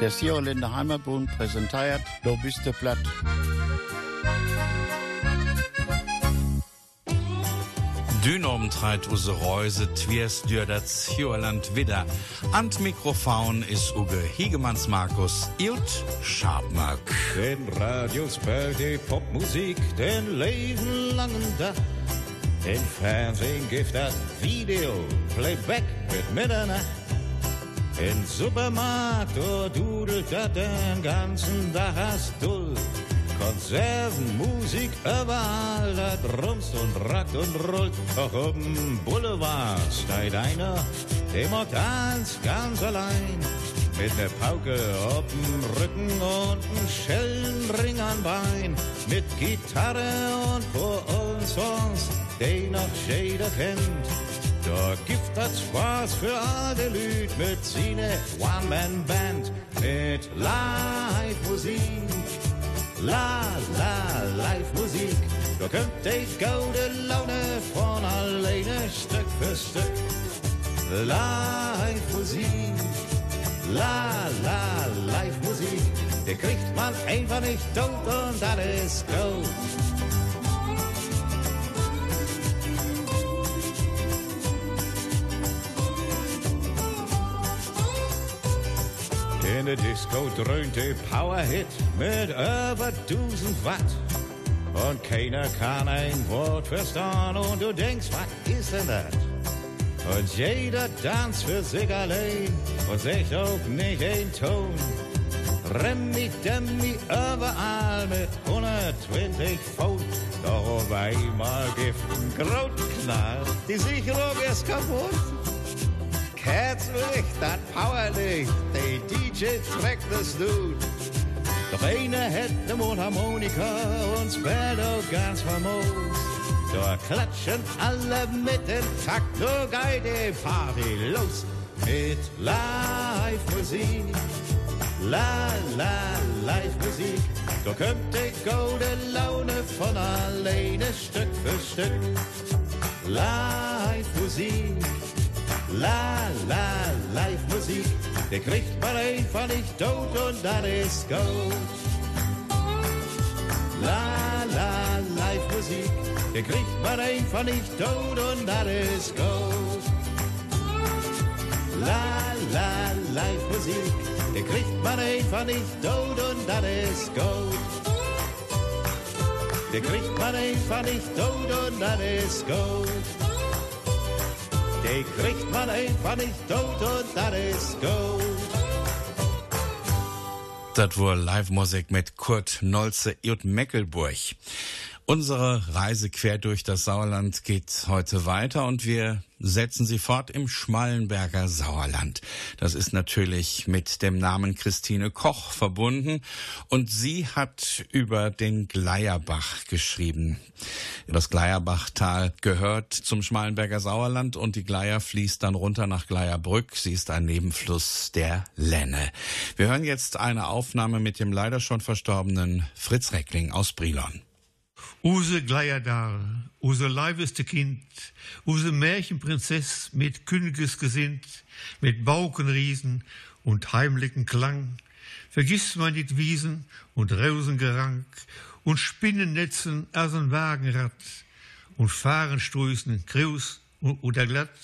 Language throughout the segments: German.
Der Sierländer Heimatbund präsentiert Du bist der Platt. Dynom treit use Reuse twiers dür das Joerland widder. Ant Mikrofon is Uge Hiegemanns Markus Ilt Schabmark. Den Radios die Popmusik, den levenlangen Dach. Den Fernsehen gibt das Video, Playback mit Mitternacht. In Supermarkt, oh, dudelt das den ganzen Tag hast du. Konserven, Musik, überall, da drumst und rackt und rollt. Doch oben Boulevard steigt einer, der macht eins ganz allein. Mit ne Pauke ob'n Rücken und n Schellenring am Bein. Mit Gitarre und vor uns Songs, den noch jeder kennt. Da gibt das Spaß für alle Lüd mit seine One-Man-Band. Mit Live-Musik La, la, Live-Musik. Da könnt ich gute Laune von alleine Stück für Stück. Live-Musik, la, la, Live-Musik. Der kriegt man einfach nicht tot und alles gut. In der Disco dröhnt der Powerhit mit über 1000 Watt. Und keiner kann ein Wort verstehen und du denkst, was ist denn das? Und jeder tanzt für sich allein und sagt auch nicht ein Ton. Remmi, Demmi, überall mit 120 Volt. Doch auf einmal gibt ein Grautknall, die Sicherung ist kaputt. Kerzlicht, dat Powerlicht, de DJ trägt das Dude. Doch einer hat ne Mundharmonika und spielt auch ganz famos. Da klatschen alle mit dem Takt, da geht die Party los. Mit Live-Musik, la la Live-Musik. Da kommt die gute Laune von alleine Stück für Stück. Live-Musik. La, la, Live-Musik, der kriegt man einfach nicht tot und das ist gut. La, la, Live-Musik, der kriegt man einfach nicht tot und das ist gut. La, la, Live-Musik, der kriegt man einfach nicht tot und das ist gut. Der kriegt man einfach nicht tot und das ist gut. Die kriegt man einfach nicht tot und das ist gut. Das war Live-Musik mit Kurt Nolze und Meckelburg. Unsere Reise quer durch das Sauerland geht heute weiter und wir setzen sie fort im Schmallenberger Sauerland. Das ist natürlich mit dem Namen Christine Koch verbunden und sie hat über den Gleierbach geschrieben. Das Gleierbachtal gehört zum Schmallenberger Sauerland und die Gleier fließt dann runter nach Gleierbrück. Sie ist ein Nebenfluss der Lenne. Wir hören jetzt eine Aufnahme mit dem leider schon verstorbenen Fritz Reckling aus Brilon. Use Gleierdal, use leibeste Kind, use Märchenprinzess mit Königesgesinnt, mit Baukenriesen und heimlichen Klang, vergiss man nicht Wiesen und Rausengerank und Spinnennetzen als ein Wagenrad und Fahrenströßen, Kraus oder glatt,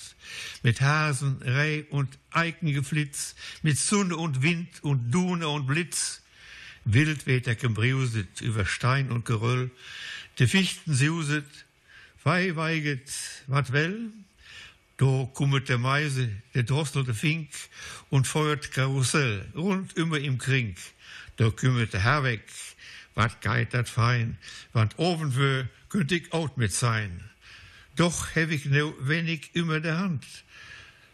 mit Hasen, Reh und Eikengeflitz, mit Sonne und Wind und Dune und Blitz, Wild weht der Gebrauset über Stein und Geröll, de Fichten siuset, wei weiget, wat well, do kummet der Meise, der Drossel der Fink und feuert Karussell. Rund immer im Krink, do kümmert der Herr weg, wat geit dat fein, wat oben für könnt ich out mit sein. Doch hab ich no wenig immer der Hand,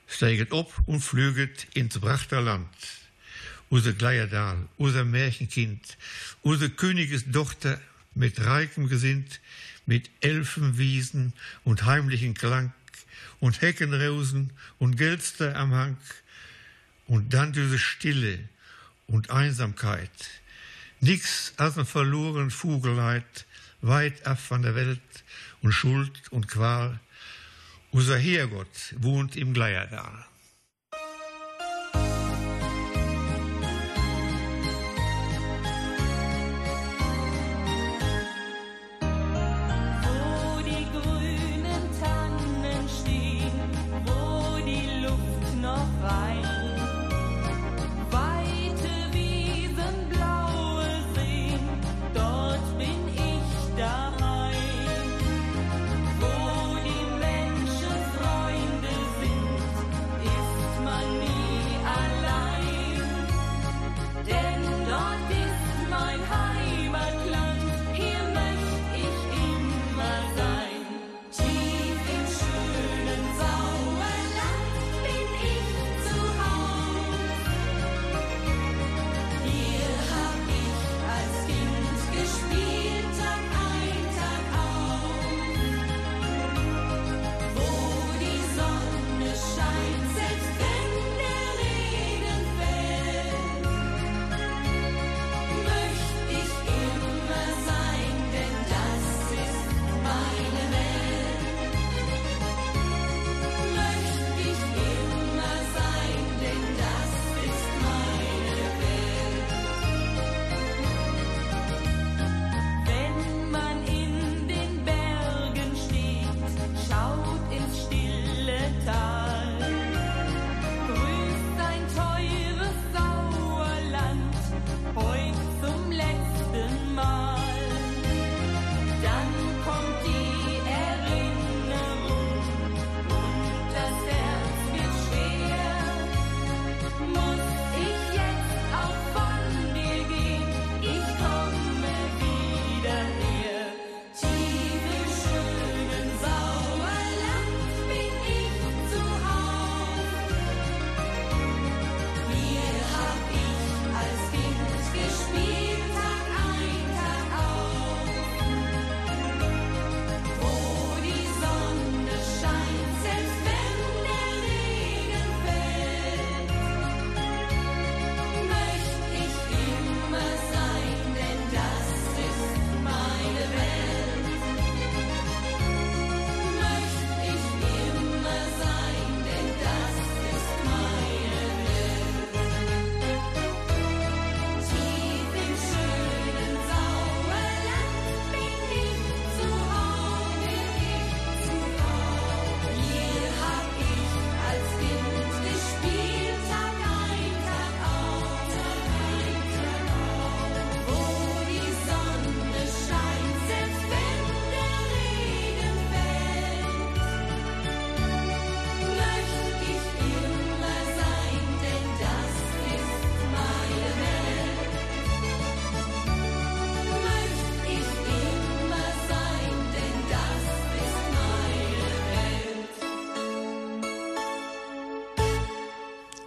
steiget op und flüget ins Brachterland unser Gleierdal, unser Märchenkind, unser Königesdochter mit reikem Gesinnt, mit Elfenwiesen und heimlichen Klang und Heckenrosen und Gelster am Hang und dann diese Stille und Einsamkeit. Nix als ein verloren Vogelheit, weit ab von der Welt und Schuld und Qual. Unser Herrgott wohnt im Gleierdal.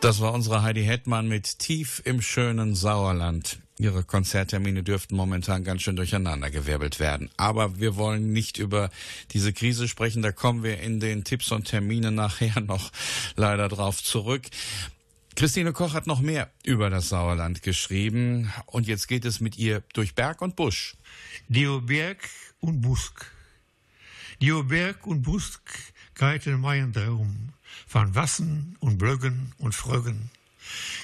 Das war unsere Heidi Hetmann mit Tief im schönen Sauerland. Ihre Konzerttermine dürften momentan ganz schön durcheinandergewirbelt werden. Aber wir wollen nicht über diese Krise sprechen. Da kommen wir in den Tipps und Terminen nachher noch leider drauf zurück. Christine Koch hat noch mehr über das Sauerland geschrieben. Und jetzt geht es mit ihr durch Berg und Busch. Die Berg und Busk. Die Berg und Busk geiten mein Traum van Wassen und Blöcken und Fröggen.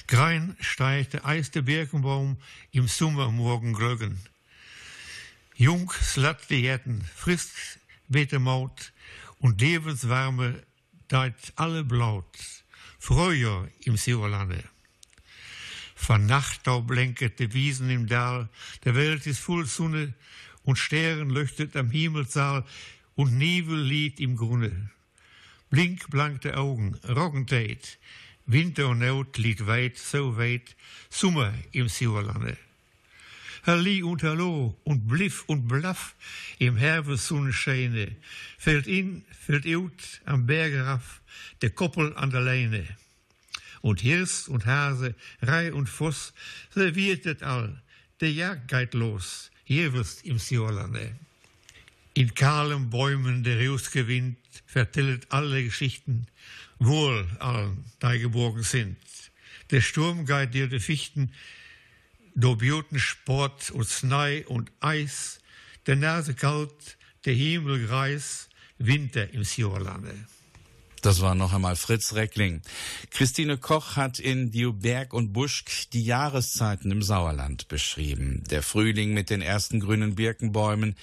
Grein steigt der eiste Birkenbaum im Sommermorgen glöggen. Jung slat die Jäten, frisst Betemaut und Lebenswarme deit alle blaut. Frühjahr im Silberlande. Van Nachtau blenket de Wiesen im Dal, der Welt ist voll Sonne und Stern leuchtet am Himmelssaal und Nebel liegt im Grunde. Blinkblankte Augen, Roggenteit. Winter und Not liegt weit, so weit, Sommer im Silberlande. Halli und Hallo und Bliff und Blaff im Herbstsonnenscheine. Fällt in, fällt out am Bergeraff, der Koppel an der Leine. Und Hirs und Hase, Rei und Voss, serviert et all, der Jagd geht los, jeweils im Silberlande. In kahlem Bäumen der Reuske Vertellet alle Geschichten, wohl allen, da geborgen sind. Der Sturm geht dir de Fichten, do Sport und Snei und Eis, der Nase kalt, der Himmel greis, Winter im Sjorlande. Das war noch einmal Fritz Reckling. Christine Koch hat in Dioberg und Buschk die Jahreszeiten im Sauerland beschrieben. Der Frühling mit den ersten grünen Birkenbäumen,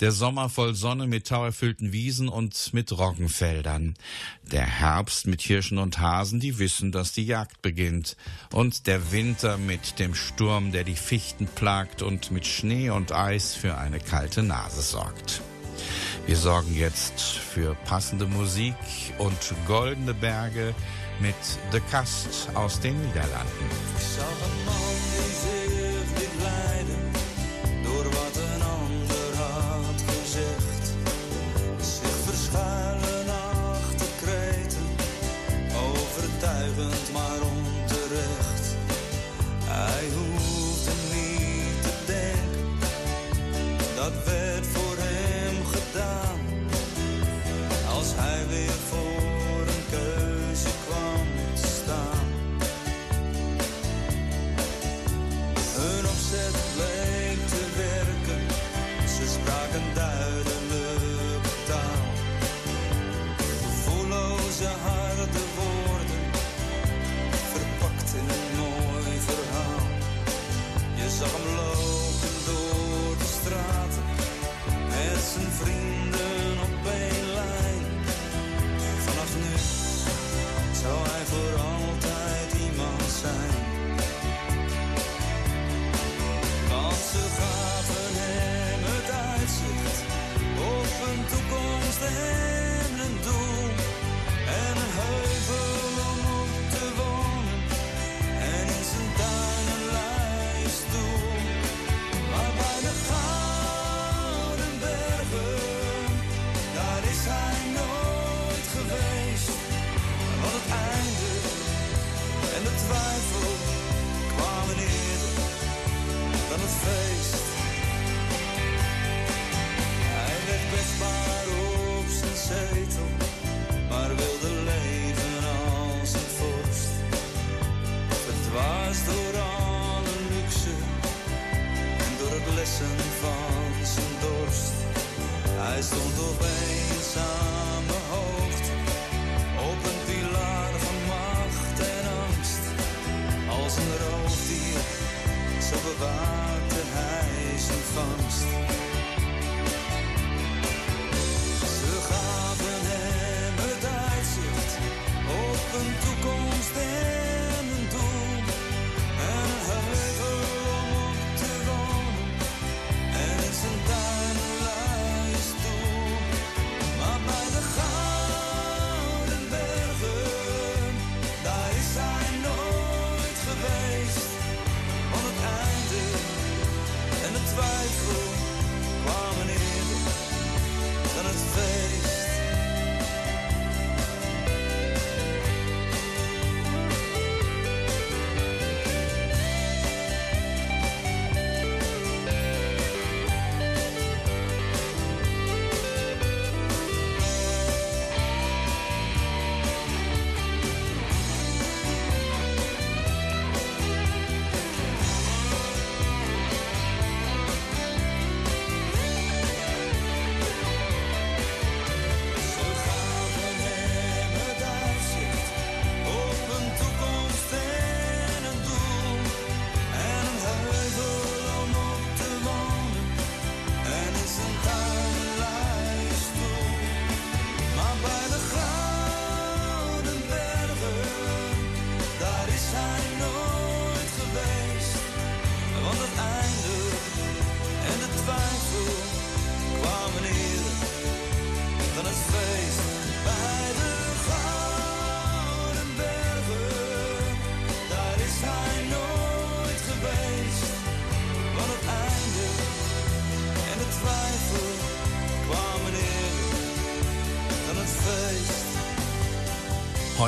der Sommer voll Sonne mit tauerfüllten Wiesen und mit Roggenfeldern, der Herbst mit Hirschen und Hasen, die wissen, dass die Jagd beginnt, und der Winter mit dem Sturm, der die Fichten plagt und mit Schnee und Eis für eine kalte Nase sorgt. Wir sorgen jetzt für passende Musik und goldene Berge mit The Kast aus den Niederlanden.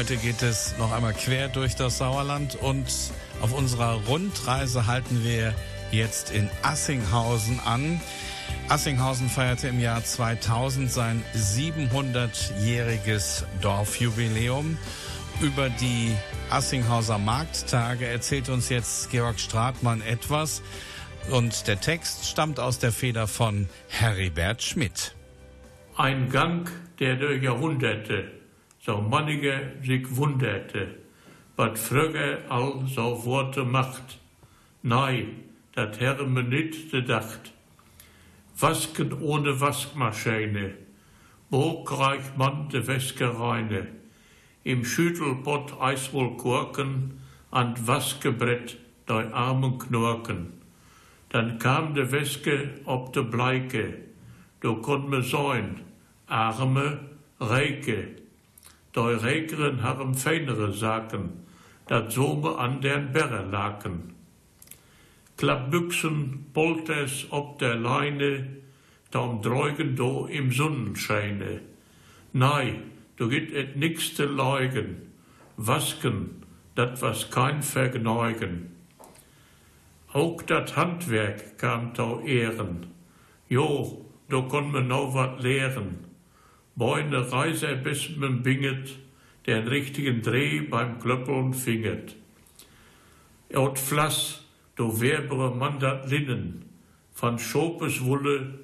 Heute geht es noch einmal quer durch das Sauerland und auf unserer Rundreise halten wir jetzt in Assinghausen an. Assinghausen feierte im Jahr 2000 sein 700-jähriges Dorfjubiläum. Über die Assinghauser Markttage erzählt uns jetzt Georg Stratmann etwas. Und der Text stammt aus der Feder von Heribert Schmidt. Ein Gang, der durch Jahrhunderte so manige sich wunderte, wat früher all so Worte macht. Nei, dat Herr me nit gedacht. Wasken ohne Waschmaschine, wo kreich man de Wäske reine? Im Schüttelpott Eiswohl Korken, an Waskebrett dei armen Knorken. Dann kam de Wäske ob de Bleike, do konnt me säun, arme Reike. Dei Rekeren haben feinere Saken, dat Sobe an deren Berre laken. Klappbüchsen, Polters ob der Leine, daum dreugen do im Sonnenscheine. Nei, du git et nix te leugen, wasken, dat was kein Vergneugen. Auch dat Handwerk kam tau ehren, jo, do kon me no wat lehren. Beune Reise bis men binget, den richtigen Dreh beim Klöppeln finget. Ot Flass, do werbere man dat Linnen, van Schopes Wulle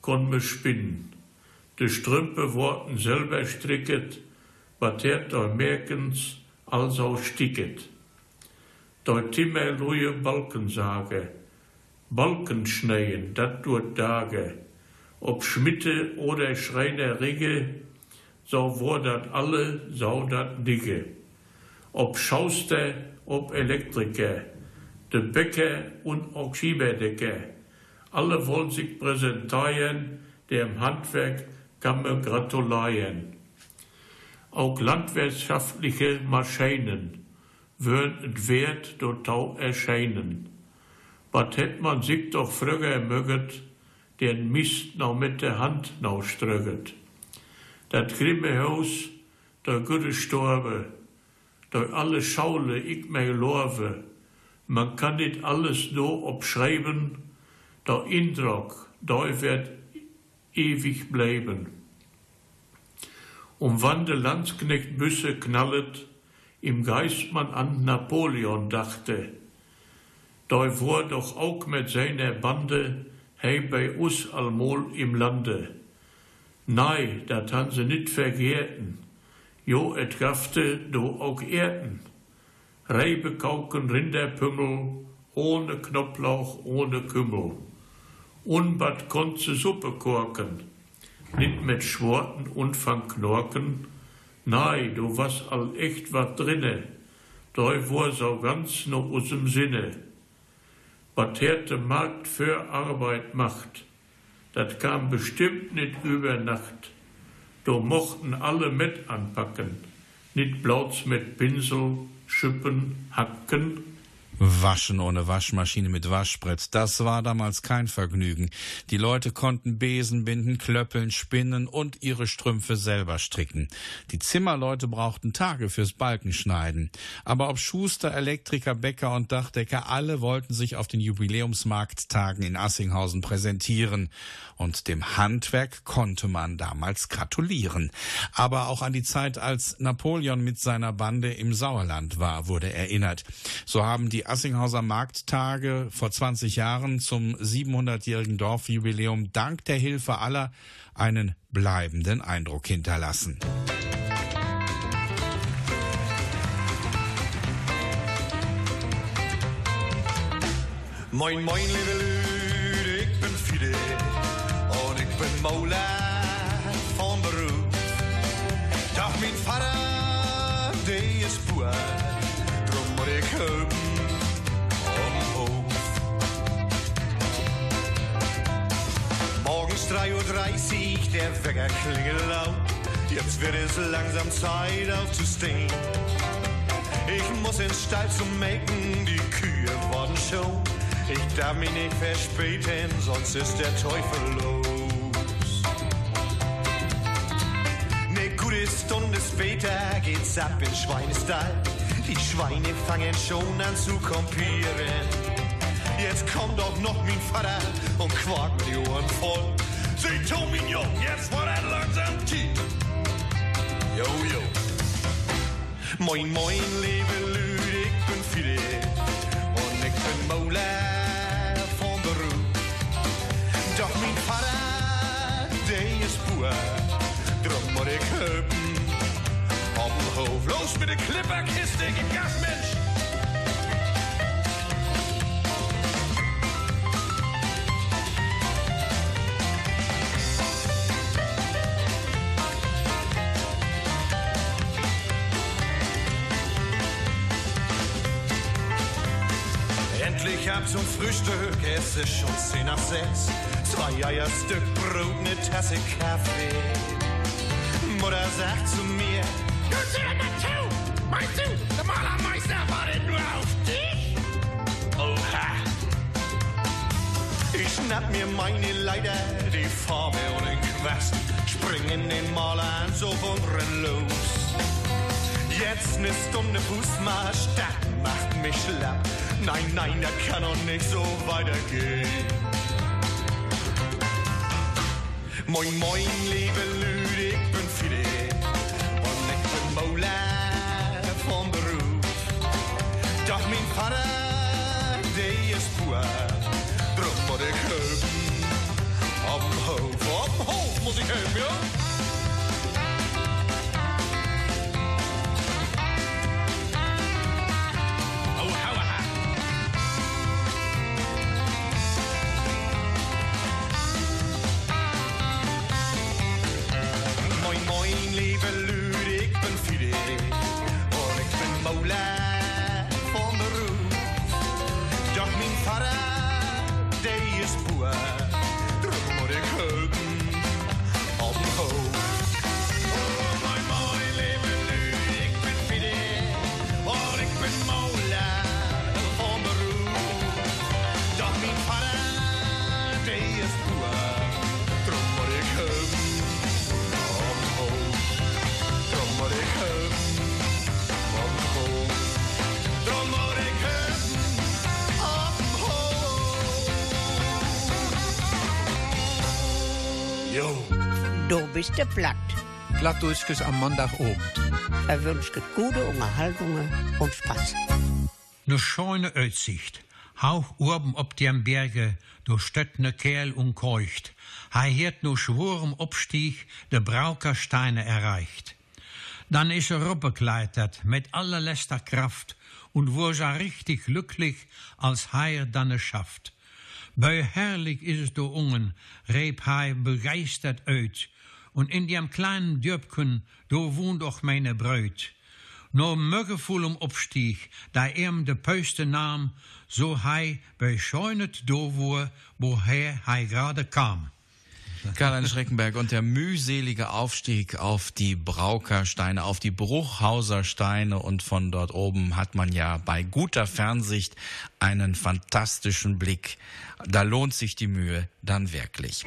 kon me spinnen. De Strümpe worten selber stricket, batert deu merkens, also sticket. Deu Timmer ruhe Balkensage, Balkenschneien, dat dur Tage, ob Schmitte oder Schreiner Rigge, so wor dat alle, so dat Digge. Ob Schauster, ob Elektriker, de Bäcker und auch Schieberdecker, alle wollen sich präsentieren, dem Handwerk kann man gratulieren. Auch landwirtschaftliche Maschinen würden Wert total erscheinen. Was hätt man sich doch früher möget, den Mist noch mit der Hand noch ströget. Dat grimme Haus, der gute Storbe, durch alle Schaule ich mir lorve, man kann nicht alles nur obschreiben, der Indruck, da wird ewig bleiben. Um wann der Landsknecht Büsse knallet, im Geist man an Napoleon dachte, da war doch auch mit seiner Bande hei bei us allmol im Lande. Nei, dat han se nit vergehrten, jo et gafte do auch Erden. Reibe kauken Rinderpümmel, ohne Knoblauch, ohne Kümmel. Unbad konze Suppe korken, nit mit Schworten und van Knorken. Nei, du was all echt wat drinne, doi wor so ganz no usem Sinne was der Markt für Arbeit macht, das kam bestimmt nicht über Nacht. Da mochten alle mit anpacken, nicht bloß mit Pinsel, Schippen, Hacken, Waschen ohne Waschmaschine mit Waschbrett, das war damals kein Vergnügen. Die Leute konnten Besen binden, klöppeln, spinnen und ihre Strümpfe selber stricken. Die Zimmerleute brauchten Tage fürs Balkenschneiden. Aber ob Schuster, Elektriker, Bäcker und Dachdecker, alle wollten sich auf den Jubiläumsmarkttagen in Assinghausen präsentieren. Und dem Handwerk konnte man damals gratulieren. Aber auch an die Zeit, als Napoleon mit seiner Bande im Sauerland war, wurde erinnert. So haben die Assinghauser Markttage vor 20 Jahren zum 700-jährigen Dorfjubiläum dank der Hilfe aller einen bleibenden Eindruck hinterlassen. Moin, moin, liebe Lüde, ich bin Fide und ich bin Mauler Uhr, der Wecker klingelt laut. Jetzt wird es langsam Zeit aufzustehen. Ich muss ins Stall zum Melken, die Kühe worden schon. Ich darf mich nicht verspäten, sonst ist der Teufel los. Ne gute Stunde später geht's ab in Schweinestall. Die Schweine fangen schon an zu kompieren. Jetzt kommt auch noch mein Vater und quakt die Ohren voll. Sie tun mich jung, jetzt war er langsam tief. Jo, jo. Moin, moin, liebe Lüde, ich bin Fide und ich bin Mola von Beruf. Doch mein Vater, der ist Bauer, drum muss ich helfen. Auf dem Hof, los mit der Klipperkiste, gib Gas, Mensch! Frühstück, es ist schon 10 nach 6. Zwei Eier, Stück Brot, ne Tasse Kaffee. Mutter sagt zu mir, Du zu der Natur! Meinst du, der Malermeister wartet nur auf dich? Oha. Ich schnapp mir meine Leiter, die Farbe und den Quast, spring in den Maleranzug und renn los. Jetzt ne Stunde Fußmarsch, das macht mich schlapp. Nein, nein, das kann doch nicht so weitergehen. Moin, moin, liebe Lüde, ich bin Fide und ich bin Mola vom Beruf. Doch mein Vater, der ist Bauer, drum muss ich helfen. Am Hof, am Hof muss ich helfen, ja? Doch Du bist der Platt. Plattdurchkes am Montagabend. Er wünscht gute Unterhaltungen und Spaß. Ne scheune Aussicht. Hauch oben ob dem Berge, do stött ne Kerl und keucht. Hei hiert no schworem Obstieg de Braukersteine erreicht. Dann is er opgekleitert mit allerletzter Kraft und wo sa richtig glücklich, als hei er dann es schafft. Bei herrlich is es do ungen, reep hei begeistert uit. Und in dem kleinen Dörpken, do wohnt auch meine Bräut. No mögevoelem opstieg, da ihm de Pöste nahm, so hei bescheunet do wo, woher hei gerade kam. Karl-Heinz Schreckenberg und der mühselige Aufstieg auf die Braukersteine, auf die Bruchhauser Steine und von dort oben hat man ja bei guter Fernsicht einen fantastischen Blick. Da lohnt sich die Mühe dann wirklich.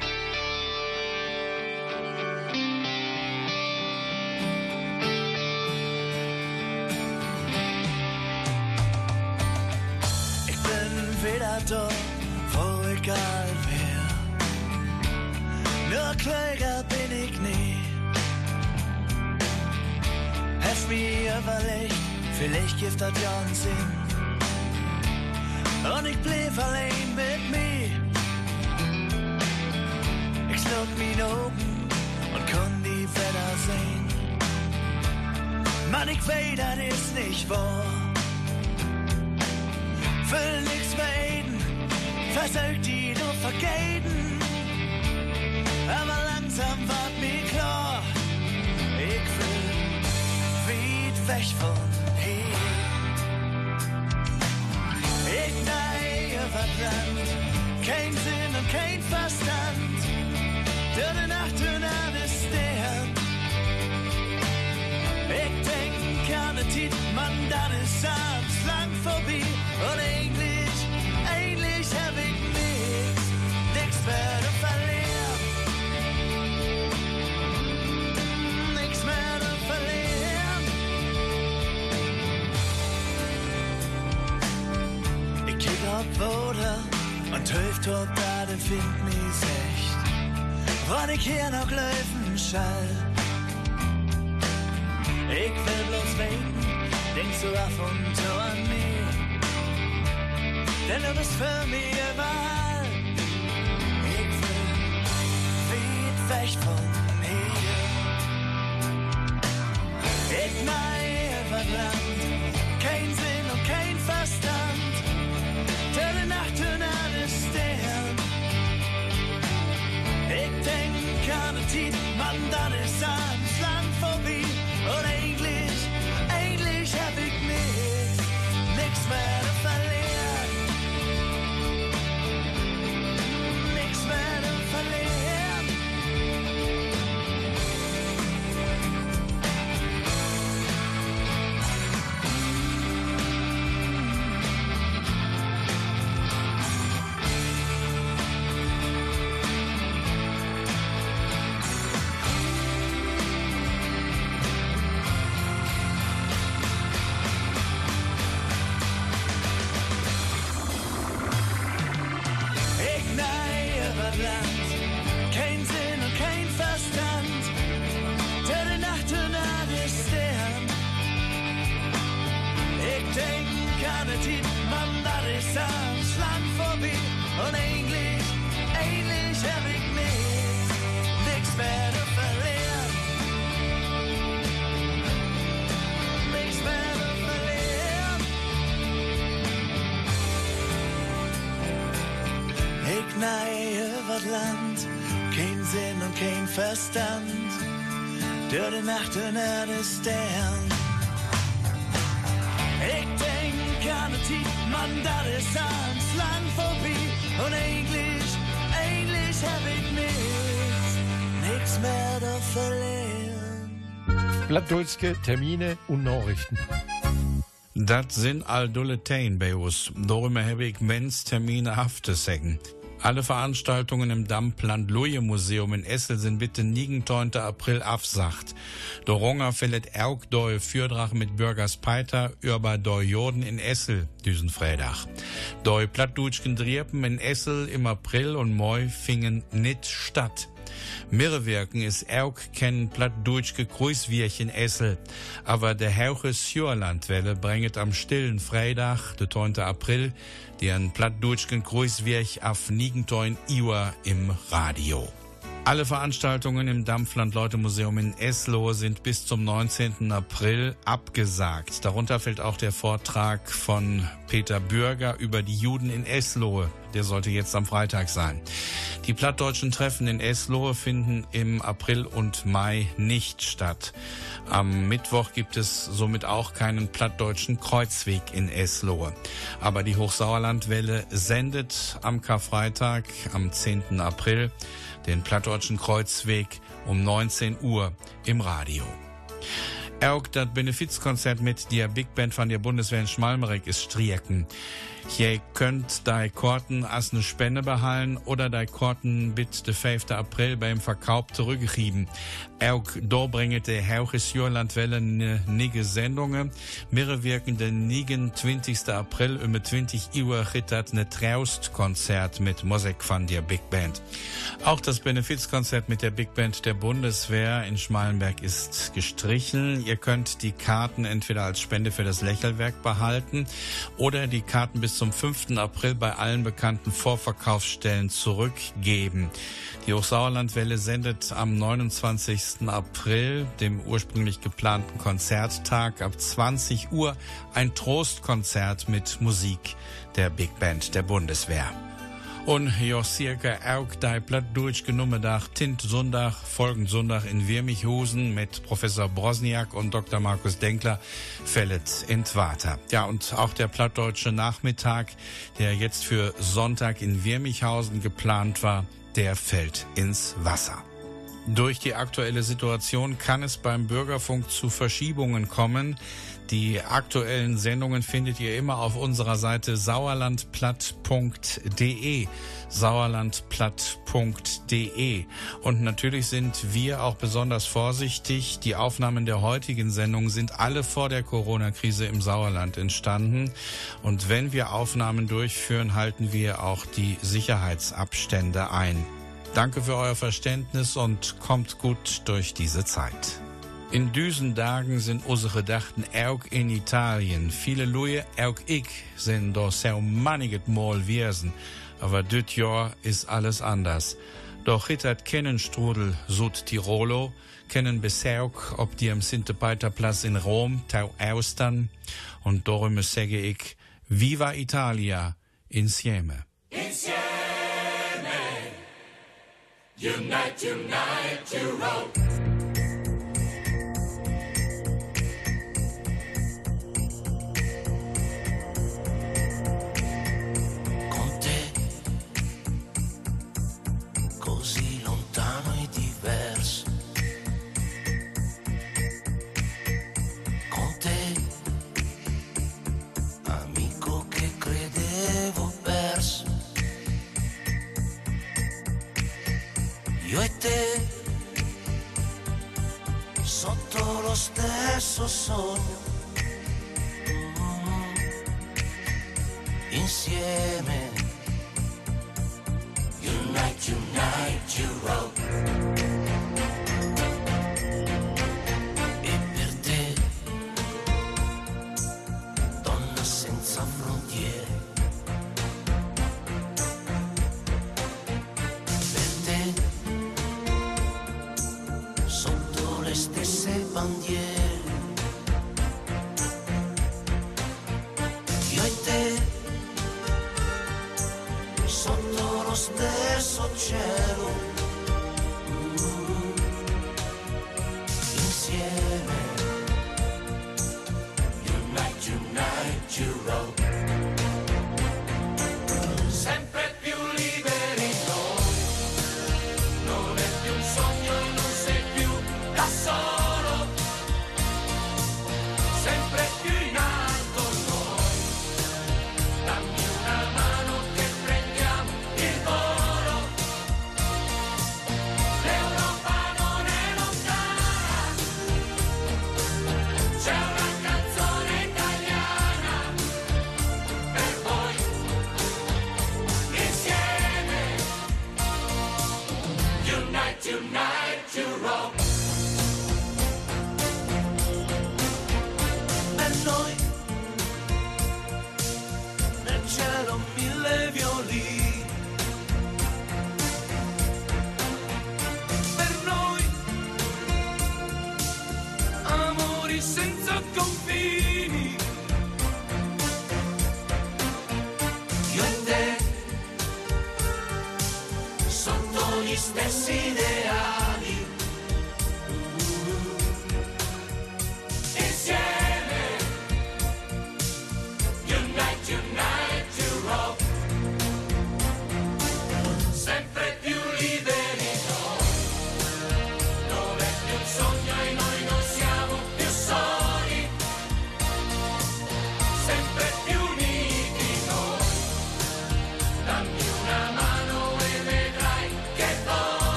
Da, wo egal wer. Nur klüger bin ich nie. Hef mir überlegt, vielleicht gibt das ja einen Sinn. Und ich blieb allein mit mir. Ich slog mich oben und kon die Wetter sehen. Mann, ich weiß, das ist nicht wahr will nix reden, versucht die nur vergeben. Aber langsam wird mir klar, ich will weit weg von hier. Ich neige Land, kein Sinn und kein Verstand, der die Nacht und alles stern. Ich denk an den Titel, Mann, das ist abends lang vorbei. Und eigentlich, 12-Tordaden vind mig secht. Wann ich hier noch Löwen schall Ich will bloß wegen Denkst du auf und zu an mich Denn du bist für mich überall Ich will weit weg Durch die Nacht und Erde Stern. Ich denk an die Zeit, Mann, das ist ans Land vorbei. Und eigentlich, eigentlich hab ich nichts, nichts mehr zu verlieren. Plattdeutsche Termine und Nachrichten. Das sind all dulle Tein bei uns. Darüber habe ich mens Termine. Alle Veranstaltungen im Dammpland Luje Museum in Essel sind bitte 29. April absagt. Fällt auch doi Fürdrach mit Bürgers Peiter über doi Jorden in Essel diesen Freitag. Doi Plattdutschken Driepen in Essel im April und Mai fingen nicht statt. Mirrewirken ist auch kein plattdutschke Kreuzwirchen Essel, aber der Hauche Sjörlandwelle bringet am stillen Freitag, der 9. April, den plattdutschken Kreuzwirch auf Nigentoin Iwa im Radio. Alle Veranstaltungen im Dampfland-Leute-Museum in Eslohe sind bis zum 19. April abgesagt. Darunter fällt auch der Vortrag von Peter Bürger über die Juden in Eslohe. Der sollte jetzt am Freitag sein. Die plattdeutschen Treffen in Eslohe finden im April und Mai nicht statt. Am Mittwoch gibt es somit auch keinen plattdeutschen Kreuzweg in Eslohe. Aber die Hochsauerlandwelle sendet am Karfreitag, am 10. April, den plattdeutschen Kreuzweg um 19 Uhr im Radio. Auch das Benefizkonzert mit der Big Band von der Bundeswehr in Schmalmerig ist strieken. Je könnt dei Korten als eine Spende behalten oder dei Korten bis de 5. April beim Verkauf zurückgeben. Auch da bringet der Hauches ne nige Sendungen. Mirre wirken den nigen 20. April um 20 Uhr rittert ne Traustkonzert mit Musik von der Big Band. Auch das Benefizkonzert mit der Big Band der Bundeswehr in Schmalenberg ist gestrichen. Ihr könnt die Karten entweder als Spende für das Lächelwerk behalten oder die Karten bis zum 5. April bei allen bekannten Vorverkaufsstellen zurückgeben. Die Hochsauerlandwelle sendet am 29. April, dem ursprünglich geplanten Konzerttag, ab 20 Uhr ein Trostkonzert mit Musik der Big Band der Bundeswehr. Und jo circa auch dei platt durchgenommen Dach Tint Sonntag, folgend Sonntag in Wirmichhusen mit Professor Brosniak und Dr. Markus Denkler fället in Twater. Ja, und auch der plattdeutsche Nachmittag, der jetzt für Sonntag in Wirmichhausen geplant war, der fällt ins Wasser. Durch die aktuelle Situation kann es beim Bürgerfunk zu Verschiebungen kommen. Die aktuellen Sendungen findet ihr immer auf unserer Seite sauerlandplatt.de. Sauerlandplatt.de. Und natürlich sind wir auch besonders vorsichtig. Die Aufnahmen der heutigen Sendung sind alle vor der Corona-Krise im Sauerland entstanden. Und wenn wir Aufnahmen durchführen, halten wir auch die Sicherheitsabstände ein. Danke für euer Verständnis und kommt gut durch diese Zeit. In diesen Dagen sind unsere Gedachten auch in Italien. Viele Leute, auch ich, sind da sehr maniget Mal gewesen. Aber dit Jahr ist alles anders. Doch hittert kennen Strudel Sud Tirolo, kennen Besaug, ob die am Sintepeiterplatz in Rom, tau Austern. Und darum sage ich, Viva Italia, insieme. Insieme. Unite, unite, Europe. Stesso sogno. Insieme. Unite, unite, Europe. Unite, Europe.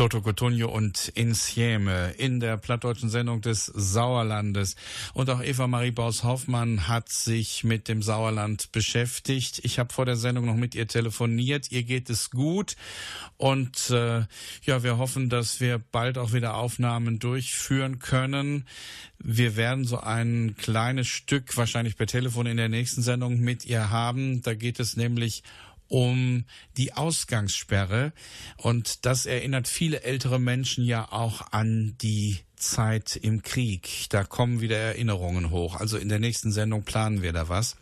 Toto Cotugno und Insieme in der plattdeutschen Sendung des Sauerlandes. Und auch Eva Marie Baus-Hoffmann hat sich mit dem Sauerland beschäftigt. Ich habe vor der Sendung noch mit ihr telefoniert. Ihr geht es gut. Und äh, ja, wir hoffen, dass wir bald auch wieder Aufnahmen durchführen können. Wir werden so ein kleines Stück wahrscheinlich per Telefon in der nächsten Sendung mit ihr haben. Da geht es nämlich um die Ausgangssperre. Und das erinnert viele ältere Menschen ja auch an die Zeit im Krieg. Da kommen wieder Erinnerungen hoch. Also in der nächsten Sendung planen wir da was.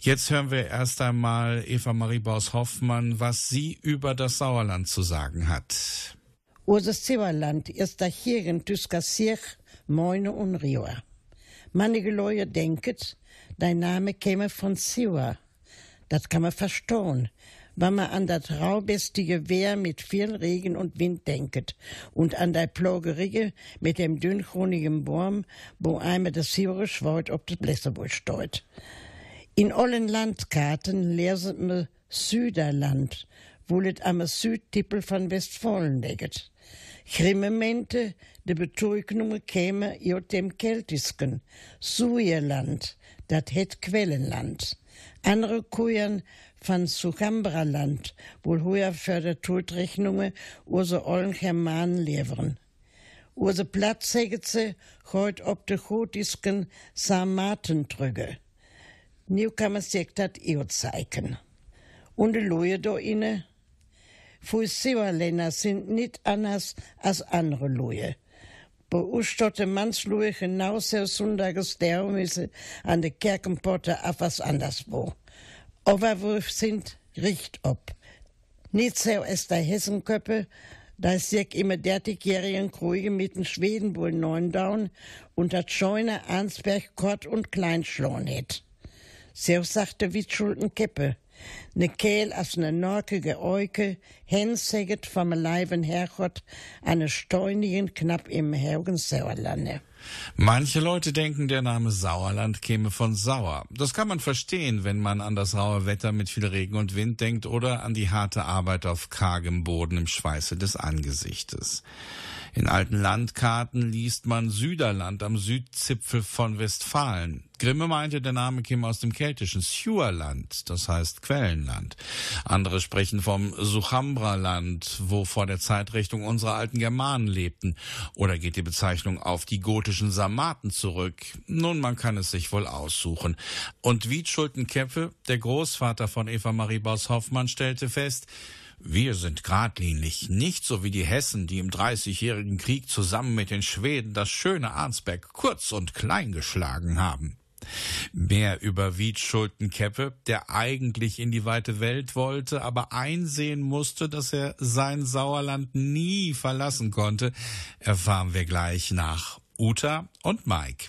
Jetzt hören wir erst einmal Eva Marie Baus-Hoffmann, was sie über das Sauerland zu sagen hat. Unser Sauerland ist da hier in Tuskasirch, Moine und Riva. Manche Leute denken, dein Name käme von Siwa das kann man verstehen, wenn man an das raubestige Wehr mit viel Regen und Wind denkt und an der Plogerige mit dem dünnkronigen Baum, wo einmal das Sierisch Wort ob das Blässerbusch steht. In allen Landkarten lesen wir Süderland, wo es am Südtippel von Westfalen liegt. Chrimemente, de Betuignungen käme jot dem Keltisken, Suierland, dat het Quellenland. Andere Kujen van Sucambra-Land, wohl für die Todrechnungen urse ollen Germanen leveren. Urse säget sie heut ob de man sich dat eo zeigen. Und die Loje do inne, Fußseerländer sind nicht anders als andere Loje. Bei uns steht der sonntags dermisse an der Kerkenporte auf was anderswo. Aber wir sind richt ob. Nicht so ist der Hessenköppe, da ist ich immer dertigjährigen Kruige mit den Schweden wohl Neundaun und dat Scheune Ansberg Kort und Kleinschlohn het. So sagte Witschulten Keppe. Ne Kehl als ne norkige Euke, henseget vom Leiben hergott, eine Steunigen knapp im Hergen Sauerlande. Manche Leute denken, der Name Sauerland käme von Sauer. Das kann man verstehen, wenn man an das raue Wetter mit viel Regen und Wind denkt oder an die harte Arbeit auf kargem Boden im Schweiße des Angesichtes. In alten Landkarten liest man Süderland am Südzipfel von Westfalen. Grimme meinte, der Name käme aus dem keltischen Sjuerland, das heißt Quellenland. Andere sprechen vom Suchambra-Land, wo vor der Zeitrechnung unsere alten Germanen lebten. Oder geht die Bezeichnung auf die gotischen Sarmaten zurück? Nun, man kann es sich wohl aussuchen. Und Wiedschulten-Keppe, der Großvater von Eva Marie Baus-Hoffmann, stellte fest, wir sind geradlinig, nicht so wie die Hessen, die im Dreißigjährigen Krieg zusammen mit den Schweden das schöne Arnsberg kurz und klein geschlagen haben. Mehr über Wiedschulten-Keppe, der eigentlich in die weite Welt wollte, aber einsehen musste, dass er sein Sauerland nie verlassen konnte, erfahren wir gleich nach Uta und Mike.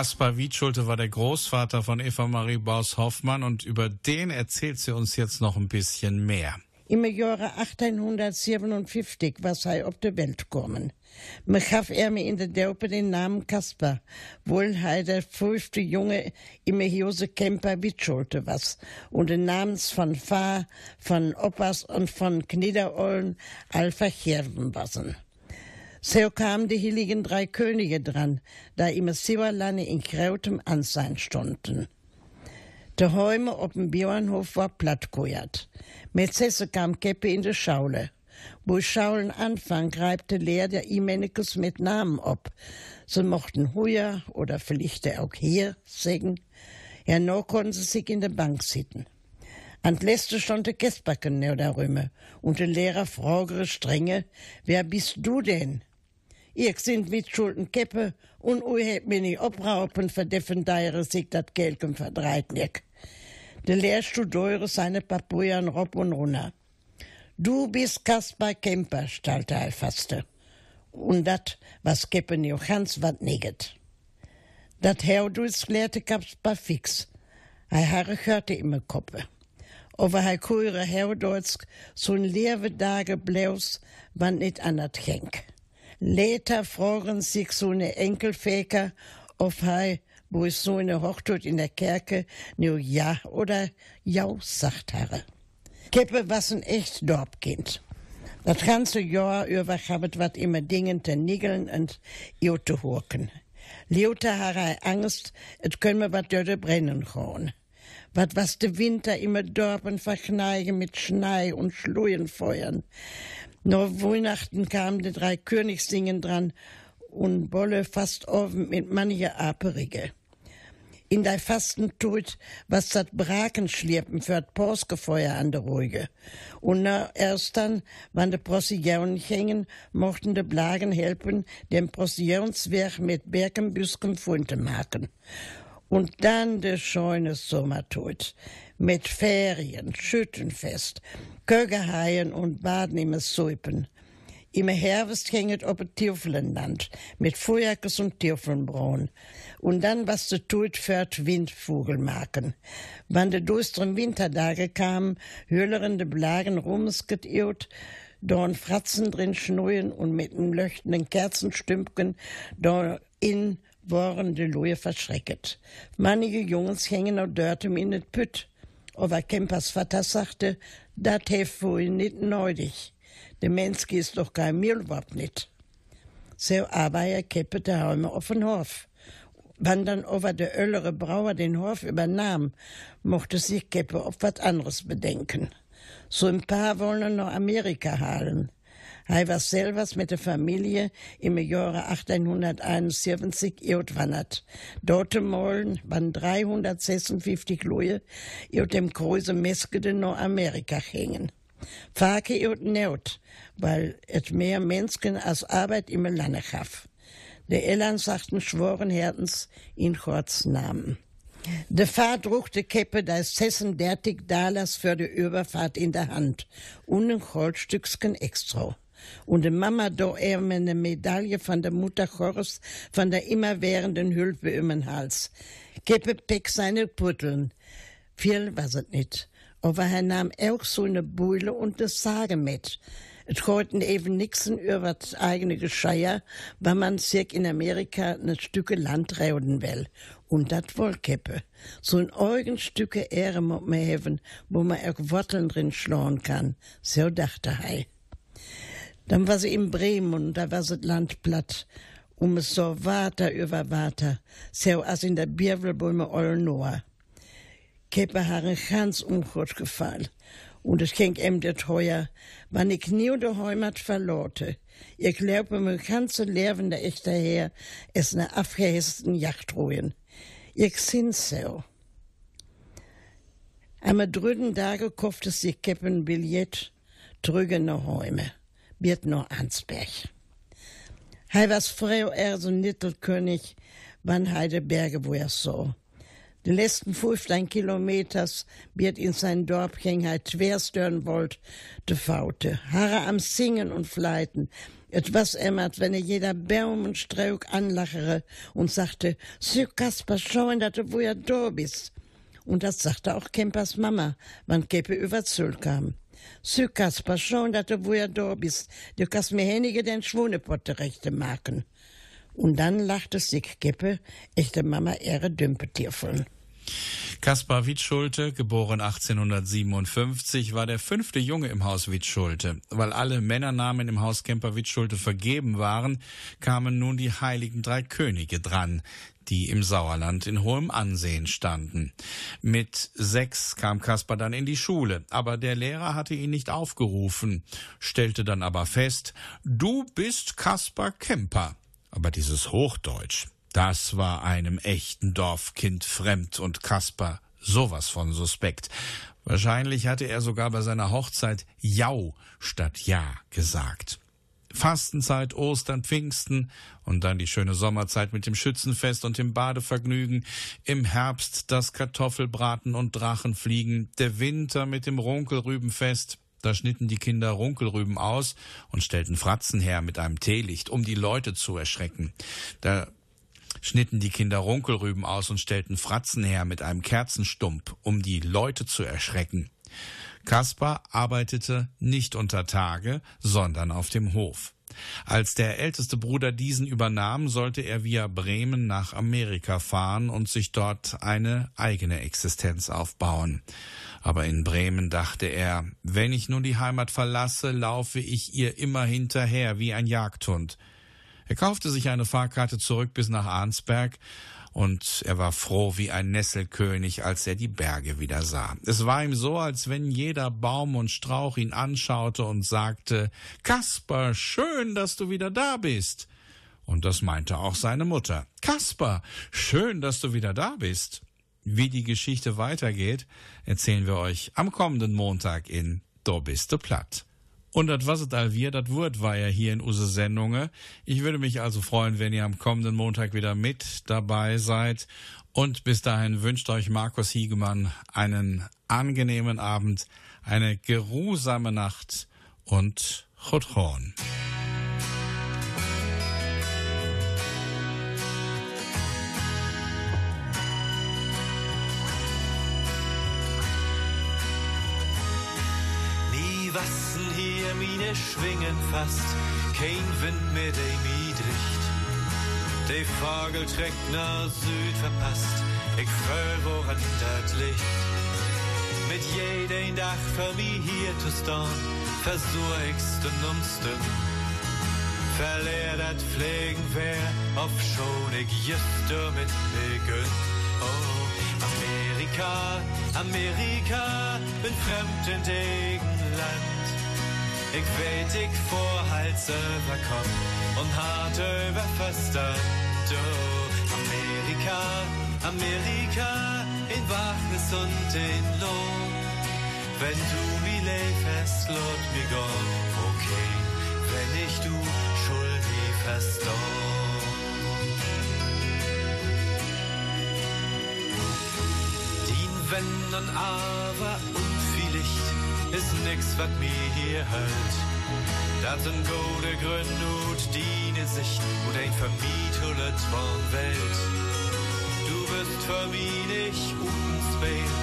Kaspar Wietschulte war der Großvater von Eva Marie Baus-Hoffmann und über den erzählt sie uns jetzt noch ein bisschen mehr. Im Jahre 1857 was er auf die Welt gekommen. Man gaf er mir in der Daupe den Namen Kaspar, wohl er der fünfte Junge im Jose Kemper Witschulte was und den Namens von Fahr, von Oppas und von Kniederollen all vercherben wassen. So kamen die heiligen drei Könige dran, da immer Siberlanne in krautem Ansein stunden. Der Häume auf dem Bauernhof war plattgejagt. Mit Sesse kam Keppe in die Schaule. Wo Schaulen anfang, greibte Leer der Imenekes mit Namen ab. Sie mochten Huja oder vielleicht auch hier sägen. Ja, no konnten sie sich in der Bank sitzen. An letzte stand der Gästbacken neu der Rümme und der Lehrer fragere strenge, wer bist du denn? Ich sind mit Schulden Keppe und u heb mir nicht obraupen, verdeffen deire sich dat Gelken verdreitnig. Der Lehrstuhl deure seine Papujan rob und runter. Du bist Kaspar Kemper, stellte er faste. Und dat, was Keppen jo ganz wat neget. Dat Herduls lehrte Kaspar fix. Er Haare hörte immer Koppe. Aber er kuire Herduls so'n lewe Dage blaus, wann nit an dat Henk. Later fragen sich so eine Enkelväter, ob er, wo es so eine Hochzeit in der Kerke, nur ja oder ja sagt habe. Kippe was ein echt Dorfkind. Das ganze Jahr über habet wat immer Dingen te Nigeln und Jote Hurken. Leute habe Angst, et können wir wat dörte brennen gehen. Wat was de Winter immer Dorpen verkneigen mit Schnei und Schluenfeuern. Nur Weihnachten kamen die drei Königssingen dran und Bolle fast offen mit mancher Aperige. In der Fasten tut, was dat Brakenschliepen für dat Porskefeuer an der Ruhige. Und na, erst dann, wann de Processionen hängen, mochten de Blagen helfen, dem Processionswerk mit Berkenbüsken Funte machen. Und dann de scheune Sommertut. Mit Ferien, Schüttenfest, Kögerhaien und Baden im Suipen. Im Herbst hänget ob Tierflenland, mit Fujakes und Tierflenbraun. Und dann, was de tut, fährt Windvogel machen. Wann de düsteren Wintertage kamen, höhleren de Blagen rumsket irt, dorn Fratzen drin schnuien und mit nem leuchtenden Kerzenstümpken dorn in waren de Lohe verschrecket. Manche Jungs hängen auch dort in het Pütt. Aber Kempers Vater sagte, dat hef wohl nit neudig. Der Mensch ist doch kein Mühlwort nit. So aber er keppe der Haume auf den Hof. Wann dann over der öllere Brauer den Hof übernahm, mochte sich Keppe auf wat anderes bedenken. So ein paar wollen noch Amerika halen. Er war selber mit der Familie im Jahre 1871 outwandert. Dort mollen waren 356 Leute out dem großen Meskede Amerika hängen. Fake out neut, weil et mehr Menschen als Arbeit im Lande gaf. De Eltern sagten schworen Herzens in Gottes Namen. De Fahrt druckte Keppe das Sessen Dallas für die Überfahrt in der Hand und ein Goldstücksken extra. Und die Mama er mir eine Medaille von der Mutter Chorus von der immerwährenden Hülpe um den Hals. Keppe peck seine Putteln. Viel was es nicht. Aber er nahm auch so eine Beule und das Sage mit. Es konnten eben nixen über das eigene Gescheier, weil man sich in Amerika ein Stücke Land reuden will. Und dat wohl Keppe. So ein eigen Stücke Ehre muss man haben, wo man auch Worteln drin schlagen kann. So dachte er. Dann war sie in Bremen und da war das Land platt. Um es so weiter über weiter, so als in der Bierwelbäume Olnoa. Keppe haben ganz ungut gefallen. Und es ging ihm der teuer, wann ich nie der Heimat verlote. Ich glaube, mein ganze Leben der echte Herr ist eine abgehästen Yachtruhen. Ich sind so. Am drüben Tage kaufte sich Keppen Billett, drüge nach Heime wird noch Ansberg. Hei was früher er so Nittelkönig, wann Heidelberge wo er so. Die letzten 15 Kilometers wird in sein Dorf hängen, hei schwerstören wollt, de Faute. Haare am Singen und Fleiten, Es was immer, als wenn er jeder Baum und Streuk anlachere und sagte, Sir Kasper, schau, dass du wo ja da bist. Und das sagte auch Kempers Mama, wann Keppe über Züll kam. Sir Kasper, schau, dass du wo ja da bist. Du kannst mir henige den Schwonepotte rechte machen. Und dann lachte sich echte Mama ehre Dümpetiervoll. Kaspar Witschulte, geboren 1857, war der fünfte Junge im Haus Witschulte. Weil alle Männernamen im Haus Kemper Witschulte vergeben waren, kamen nun die heiligen drei Könige dran, die im Sauerland in hohem Ansehen standen. Mit sechs kam Kaspar dann in die Schule, aber der Lehrer hatte ihn nicht aufgerufen, stellte dann aber fest, du bist Kaspar Kemper. Aber dieses Hochdeutsch, das war einem echten Dorfkind fremd und Kaspar sowas von suspekt. Wahrscheinlich hatte er sogar bei seiner Hochzeit Jau statt Ja gesagt. Fastenzeit, Ostern, Pfingsten und dann die schöne Sommerzeit mit dem Schützenfest und dem Badevergnügen, im Herbst das Kartoffelbraten und Drachenfliegen, der Winter mit dem Runkelrübenfest, da schnitten die Kinder Runkelrüben aus und stellten Fratzen her mit einem Teelicht, um die Leute zu erschrecken. Da schnitten die Kinder Runkelrüben aus und stellten Fratzen her mit einem Kerzenstump, um die Leute zu erschrecken. Kaspar arbeitete nicht unter Tage, sondern auf dem Hof. Als der älteste Bruder diesen übernahm, sollte er via Bremen nach Amerika fahren und sich dort eine eigene Existenz aufbauen. Aber in Bremen dachte er, wenn ich nun die Heimat verlasse, laufe ich ihr immer hinterher wie ein Jagdhund. Er kaufte sich eine Fahrkarte zurück bis nach Arnsberg, und er war froh wie ein Nesselkönig, als er die Berge wieder sah. Es war ihm so, als wenn jeder Baum und Strauch ihn anschaute und sagte Kasper, schön, dass du wieder da bist. Und das meinte auch seine Mutter. Kasper, schön, dass du wieder da bist. Wie die Geschichte weitergeht, erzählen wir euch am kommenden Montag in Do bist du platt. Und das was es all wir, das Wort war ja hier in use Sendungen. Ich würde mich also freuen, wenn ihr am kommenden Montag wieder mit dabei seid. Und bis dahin wünscht euch Markus Hiegemann einen angenehmen Abend, eine geruhsame Nacht und Chutron. Wassen hier mine Schwingen fast, kein Wind mehr, der mi dricht. Der Vogel trägt nach Süd verpasst, ich fühl, woran das liegt. Mit jedem Dach für mi hier zu stehen, versuch ich's den umsten. Verlehr dat Pflegen wer, auf schon ich just damit begönn. Oh, Amerika, Amerika, bin fremd in Ich weet, ich vorhals überkomm und hart über Verstand. Amerika, Amerika, in Wachnis und in Lohn. Wenn du mi lebst, lot mi gone, okay, wenn ich du schuld mi verstorben. Wenn und aber und viel Licht ist nix, was mir hier hält. Das sind gute Gründe und die Sicht und ein vermietet von Welt. Du bist für mich nicht unspät,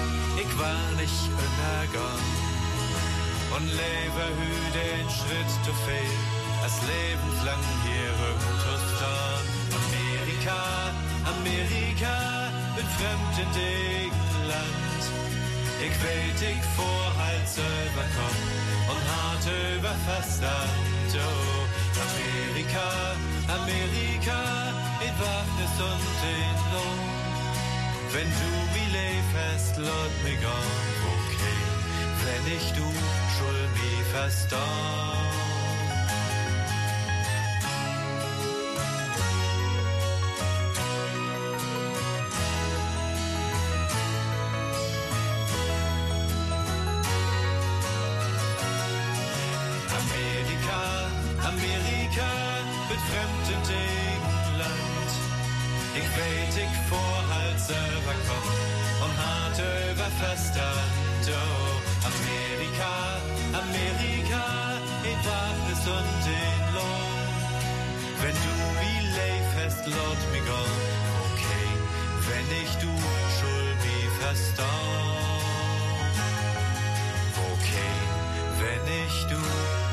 ich war nicht unergangen. Und lebe hü den Schritt zu fehl, das lebenslang hier rumzustehen. Amerika, Amerika, bin fremd in dem Land. Ich weet, ich vorhals überkomm und hart über Festland. Oh, Amerika, Amerika, in Wachnis und in Lohn. Wenn du mi lebst, lot mi gone, okay. Wenn ich du schul mi verstorben. Und in Lohn. Wenn du wie leif hast, laut mich an. Okay, wenn ich du schuld mich verstand. Okay, wenn ich du